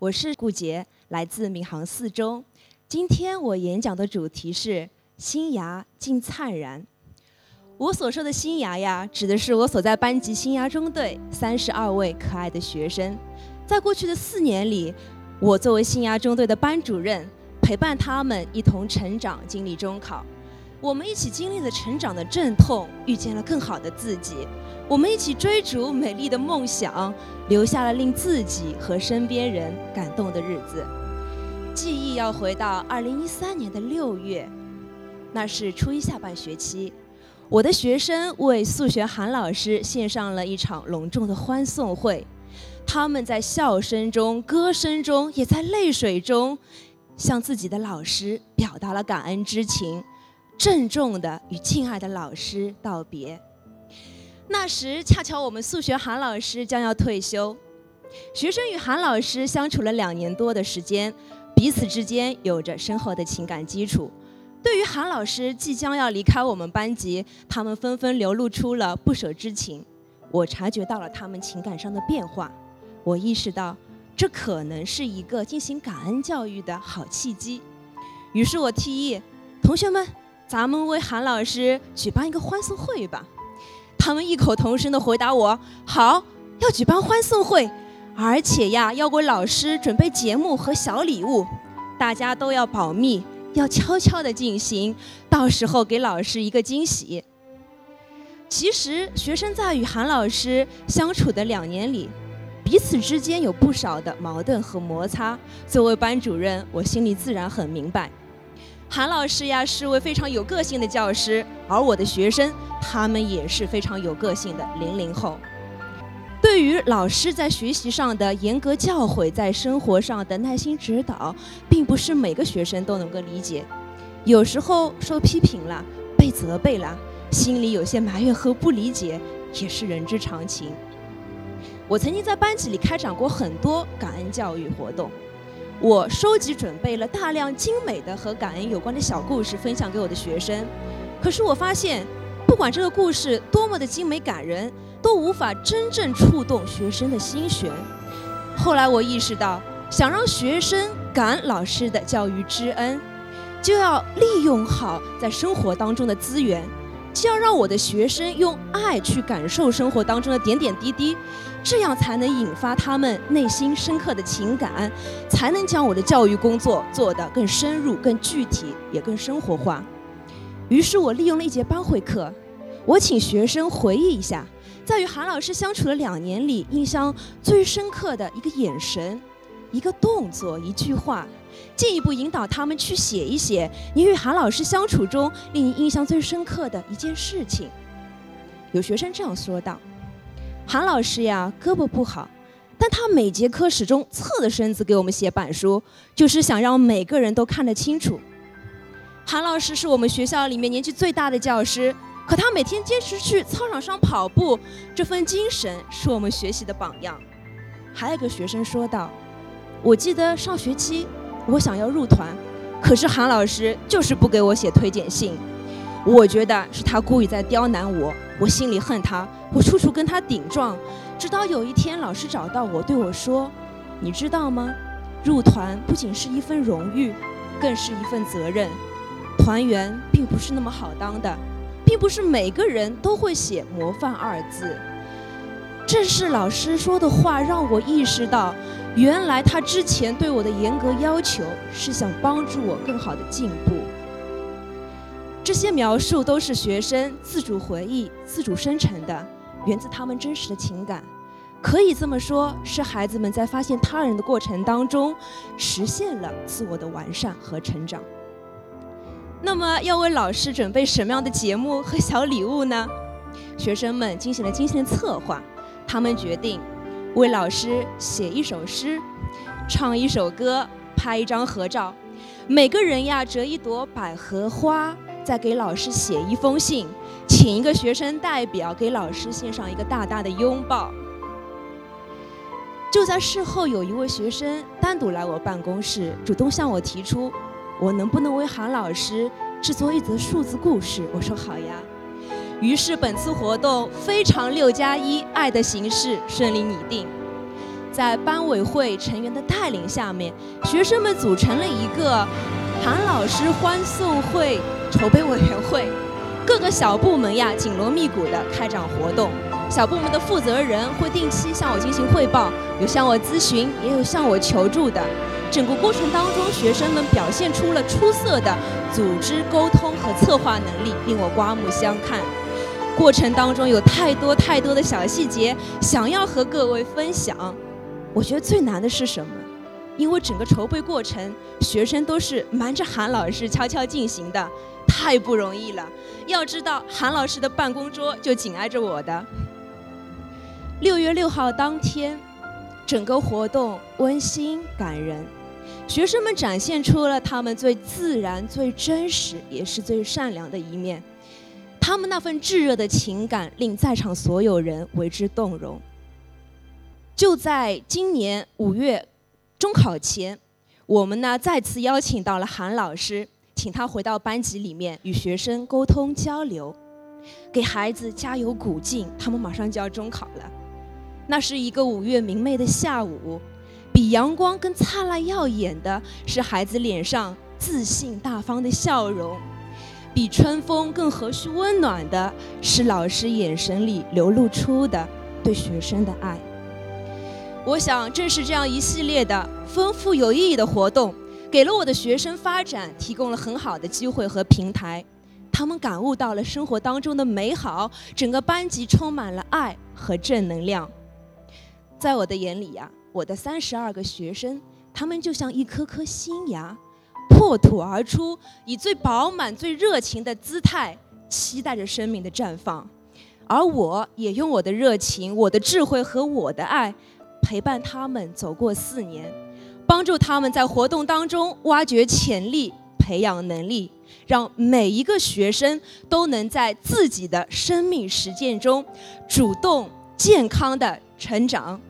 我是顾杰，来自闵行四中。今天我演讲的主题是“新芽尽灿然”。我所说的新芽呀，指的是我所在班级新芽中队三十二位可爱的学生。在过去的四年里，我作为新芽中队的班主任，陪伴他们一同成长，经历中考。我们一起经历了成长的阵痛，遇见了更好的自己。我们一起追逐美丽的梦想，留下了令自己和身边人感动的日子。记忆要回到二零一三年的六月，那是初一下半学期，我的学生为数学韩老师献上了一场隆重的欢送会。他们在笑声中、歌声中，也在泪水中，向自己的老师表达了感恩之情，郑重地与敬爱的老师道别。那时恰巧我们数学韩老师将要退休，学生与韩老师相处了两年多的时间，彼此之间有着深厚的情感基础。对于韩老师即将要离开我们班级，他们纷纷流露出了不舍之情。我察觉到了他们情感上的变化，我意识到这可能是一个进行感恩教育的好契机。于是我提议，同学们，咱们为韩老师举办一个欢送会吧。他们异口同声地回答我：“好，要举办欢送会，而且呀，要为老师准备节目和小礼物，大家都要保密，要悄悄地进行，到时候给老师一个惊喜。”其实，学生在与韩老师相处的两年里，彼此之间有不少的矛盾和摩擦。作为班主任，我心里自然很明白。韩老师呀，是位非常有个性的教师，而我的学生，他们也是非常有个性的零零后。对于老师在学习上的严格教诲，在生活上的耐心指导，并不是每个学生都能够理解。有时候受批评了，被责备了，心里有些埋怨和不理解，也是人之常情。我曾经在班级里开展过很多感恩教育活动。我收集准备了大量精美的和感恩有关的小故事，分享给我的学生。可是我发现，不管这个故事多么的精美感人，都无法真正触动学生的心弦。后来我意识到，想让学生感老师的教育之恩，就要利用好在生活当中的资源。就要让我的学生用爱去感受生活当中的点点滴滴，这样才能引发他们内心深刻的情感，才能将我的教育工作做得更深入、更具体，也更生活化。于是我利用了一节班会课，我请学生回忆一下，在与韩老师相处的两年里，印象最深刻的一个眼神、一个动作、一句话。进一步引导他们去写一写你与韩老师相处中令你印象最深刻的一件事情。有学生这样说道：“韩老师呀，胳膊不好，但他每节课始终侧着身子给我们写板书，就是想让每个人都看得清楚。韩老师是我们学校里面年纪最大的教师，可他每天坚持去操场上跑步，这份精神是我们学习的榜样。”还有个学生说道：“我记得上学期。”我想要入团，可是韩老师就是不给我写推荐信。我觉得是他故意在刁难我，我心里恨他，我处处跟他顶撞。直到有一天，老师找到我，对我说：“你知道吗？入团不仅是一份荣誉，更是一份责任。团员并不是那么好当的，并不是每个人都会写模范二字。”正是老师说的话，让我意识到。原来他之前对我的严格要求是想帮助我更好的进步。这些描述都是学生自主回忆、自主生成的，源自他们真实的情感。可以这么说，是孩子们在发现他人的过程当中，实现了自我的完善和成长。那么，要为老师准备什么样的节目和小礼物呢？学生们进行了精心的策划，他们决定。为老师写一首诗，唱一首歌，拍一张合照，每个人呀折一朵百合花，再给老师写一封信，请一个学生代表给老师献上一个大大的拥抱。就在事后，有一位学生单独来我办公室，主动向我提出，我能不能为韩老师制作一则数字故事？我说好呀。于是本次活动非常六加一爱的形式顺利拟定。在班委会成员的带领下面，学生们组成了一个韩老师欢送会筹备委员会，各个小部门呀紧锣密鼓地开展活动。小部门的负责人会定期向我进行汇报，有向我咨询，也有向我求助的。整个过程当中，学生们表现出了出色的组织沟通和策划能力，令我刮目相看。过程当中有太多太多的小细节想要和各位分享。我觉得最难的是什么？因为整个筹备过程，学生都是瞒着韩老师悄悄进行的，太不容易了。要知道，韩老师的办公桌就紧挨着我的。六月六号当天，整个活动温馨感人，学生们展现出了他们最自然、最真实，也是最善良的一面。他们那份炙热的情感令在场所有人为之动容。就在今年五月中考前，我们呢再次邀请到了韩老师，请他回到班级里面与学生沟通交流，给孩子加油鼓劲。他们马上就要中考了。那是一个五月明媚的下午，比阳光更灿烂耀眼的是孩子脸上自信大方的笑容，比春风更和煦温暖的是老师眼神里流露出的对学生的爱。我想，正是这样一系列的丰富有意义的活动，给了我的学生发展提供了很好的机会和平台，他们感悟到了生活当中的美好，整个班级充满了爱和正能量。在我的眼里呀，我的三十二个学生，他们就像一颗颗新芽，破土而出，以最饱满、最热情的姿态，期待着生命的绽放。而我也用我的热情、我的智慧和我的爱，陪伴他们走过四年，帮助他们在活动当中挖掘潜力、培养能力，让每一个学生都能在自己的生命实践中，主动、健康的成长。